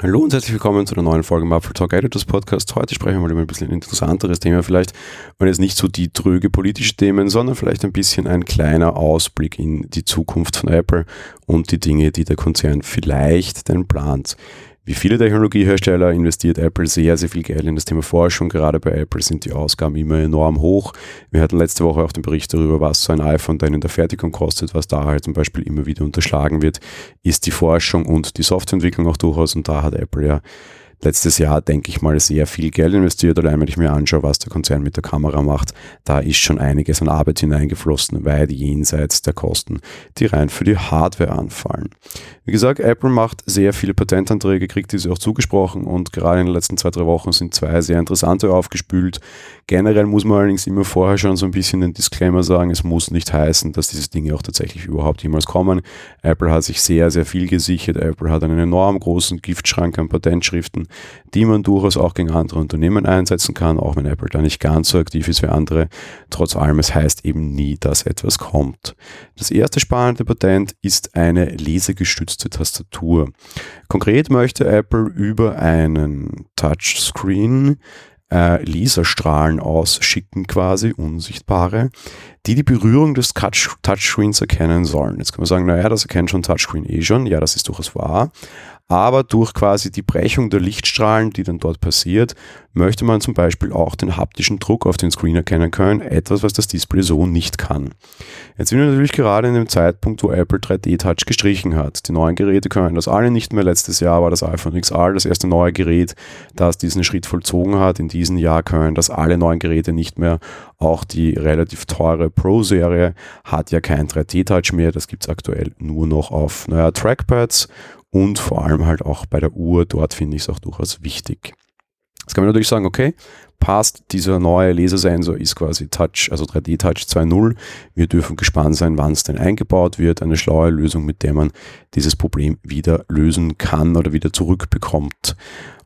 Hallo und herzlich willkommen zu einer neuen Folge im Apple Talk Editors Podcast. Heute sprechen wir mal über ein bisschen ein interessanteres Thema vielleicht und jetzt nicht so die tröge politische Themen, sondern vielleicht ein bisschen ein kleiner Ausblick in die Zukunft von Apple und die Dinge, die der Konzern vielleicht denn plant. Wie viele Technologiehersteller investiert Apple sehr, sehr viel Geld in das Thema Forschung. Gerade bei Apple sind die Ausgaben immer enorm hoch. Wir hatten letzte Woche auch den Bericht darüber, was so ein iPhone dann in der Fertigung kostet. Was da halt zum Beispiel immer wieder unterschlagen wird, ist die Forschung und die Softwareentwicklung auch durchaus. Und da hat Apple ja letztes Jahr, denke ich mal, sehr viel Geld investiert. Allein wenn ich mir anschaue, was der Konzern mit der Kamera macht, da ist schon einiges an Arbeit hineingeflossen, weit jenseits der Kosten, die rein für die Hardware anfallen. Wie gesagt, Apple macht sehr viele Patentanträge, kriegt diese auch zugesprochen und gerade in den letzten zwei, drei Wochen sind zwei sehr interessante aufgespült. Generell muss man allerdings immer vorher schon so ein bisschen den Disclaimer sagen, es muss nicht heißen, dass diese Dinge auch tatsächlich überhaupt jemals kommen. Apple hat sich sehr, sehr viel gesichert. Apple hat einen enorm großen Giftschrank an Patentschriften die man durchaus auch gegen andere Unternehmen einsetzen kann, auch wenn Apple da nicht ganz so aktiv ist wie andere. Trotz allem, es heißt eben nie, dass etwas kommt. Das erste spannende Patent ist eine lesegestützte Tastatur. Konkret möchte Apple über einen Touchscreen äh, Laserstrahlen ausschicken, quasi unsichtbare, die die Berührung des Touch Touchscreens erkennen sollen. Jetzt kann man sagen, naja, das erkennt schon Touchscreen eh schon. Ja, das ist durchaus wahr aber durch quasi die Brechung der Lichtstrahlen, die dann dort passiert, möchte man zum Beispiel auch den haptischen Druck auf den Screen erkennen können, etwas, was das Display so nicht kann. Jetzt sind wir natürlich gerade in dem Zeitpunkt, wo Apple 3D Touch gestrichen hat. Die neuen Geräte können das alle nicht mehr. Letztes Jahr war das iPhone XR das erste neue Gerät, das diesen Schritt vollzogen hat. In diesem Jahr können das alle neuen Geräte nicht mehr. Auch die relativ teure Pro-Serie hat ja kein 3D Touch mehr. Das gibt es aktuell nur noch auf naja, Trackpads und vor allem halt auch bei der Uhr, dort finde ich es auch durchaus wichtig. Jetzt kann man natürlich sagen, okay, passt, dieser neue Lasersensor ist quasi Touch, also 3D Touch 2.0. Wir dürfen gespannt sein, wann es denn eingebaut wird. Eine schlaue Lösung, mit der man dieses Problem wieder lösen kann oder wieder zurückbekommt.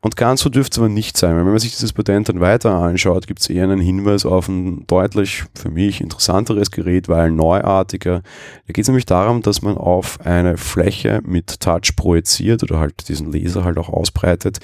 Und ganz so dürfte es aber nicht sein, weil wenn man sich dieses Patent dann weiter anschaut, gibt es eher einen Hinweis auf ein deutlich für mich interessanteres Gerät, weil neuartiger. Da geht es nämlich darum, dass man auf eine Fläche mit Touch projiziert oder halt diesen Laser halt auch ausbreitet,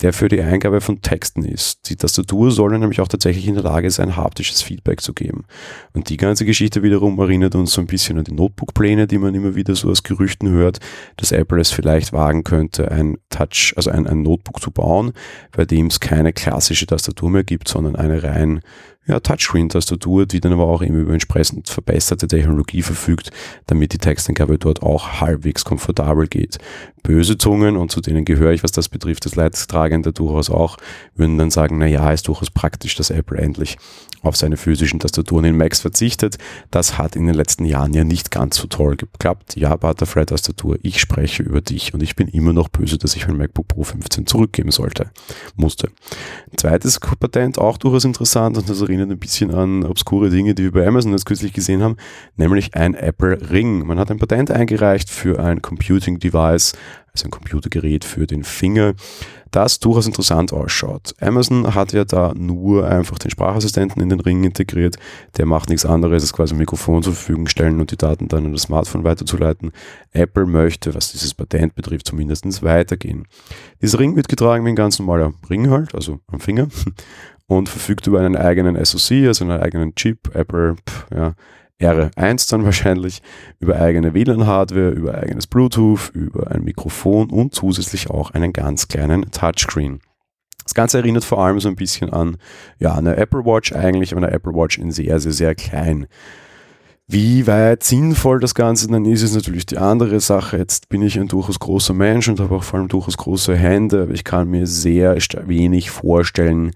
der für die Eingabe von Texten ist. Die Tastatur soll nämlich auch tatsächlich in der Lage sein, haptisches Feedback zu geben. Und die ganze Geschichte wiederum erinnert uns so ein bisschen an die Notebook-Pläne, die man immer wieder so aus Gerüchten hört, dass Apple es vielleicht wagen könnte, ein Touch, also ein, ein Notebook zu bauen, bei dem es keine klassische Tastatur mehr gibt, sondern eine rein ja, Touchscreen-Tastatur, die dann aber auch eben über entsprechend verbesserte Technologie verfügt, damit die Texteingabe dort auch halbwegs komfortabel geht. Böse Zungen, und zu denen gehöre ich, was das betrifft, das Leidtragende durchaus auch, würden dann sagen, na ja, ist durchaus praktisch, dass Apple endlich auf seine physischen Tastaturen in Macs verzichtet. Das hat in den letzten Jahren ja nicht ganz so toll geklappt. Ja, Butterfly-Tastatur, ich spreche über dich und ich bin immer noch böse, dass ich mein MacBook Pro 15 zurückgeben sollte, musste. Zweites Patent, auch durchaus interessant und das erinnert ein bisschen an obskure Dinge, die wir bei Amazon jetzt kürzlich gesehen haben, nämlich ein Apple Ring. Man hat ein Patent eingereicht für ein Computing Device, also ein Computergerät für den Finger, das durchaus interessant ausschaut. Amazon hat ja da nur einfach den Sprachassistenten in den Ring integriert. Der macht nichts anderes als quasi ein Mikrofon zur Verfügung stellen und die Daten dann an das Smartphone weiterzuleiten. Apple möchte, was dieses Patent betrifft, zumindest weitergehen. Dieser Ring wird getragen wie ein ganz normaler Ring halt, also am Finger und verfügt über einen eigenen SoC, also einen eigenen Chip. Apple, ja, R1 dann wahrscheinlich, über eigene WLAN-Hardware, über eigenes Bluetooth, über ein Mikrofon und zusätzlich auch einen ganz kleinen Touchscreen. Das Ganze erinnert vor allem so ein bisschen an ja, eine Apple Watch eigentlich, aber eine Apple Watch in sehr, sehr, sehr klein. Wie weit sinnvoll das Ganze dann ist, ist natürlich die andere Sache. Jetzt bin ich ein durchaus großer Mensch und habe auch vor allem durchaus große Hände, aber ich kann mir sehr wenig vorstellen,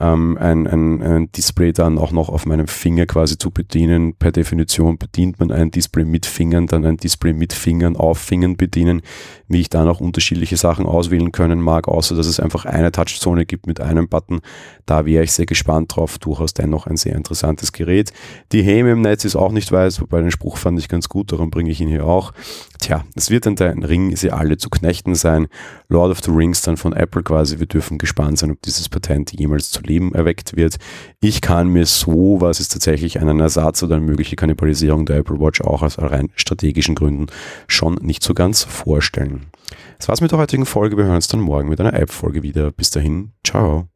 ähm, ein, ein, ein Display dann auch noch auf meinem Finger quasi zu bedienen. Per Definition bedient man ein Display mit Fingern, dann ein Display mit Fingern auf Fingern bedienen, wie ich dann auch unterschiedliche Sachen auswählen können mag, außer dass es einfach eine Touchzone gibt mit einem Button. Da wäre ich sehr gespannt drauf. Durchaus dennoch ein sehr interessantes Gerät. Die Häme im Netz ist auch nicht weiß, wobei den Spruch fand ich ganz gut, darum bringe ich ihn hier auch. Tja, es wird dann dein Ring sie alle zu knechten sein. Lord of the Rings dann von Apple quasi. Wir dürfen gespannt sein, ob dieses Patent jemals zu Leben erweckt wird. Ich kann mir so, was ist tatsächlich einen Ersatz oder eine mögliche Kannibalisierung der Apple Watch auch aus rein strategischen Gründen schon nicht so ganz vorstellen. Das war's mit der heutigen Folge. Wir hören uns dann morgen mit einer App-Folge wieder. Bis dahin, ciao.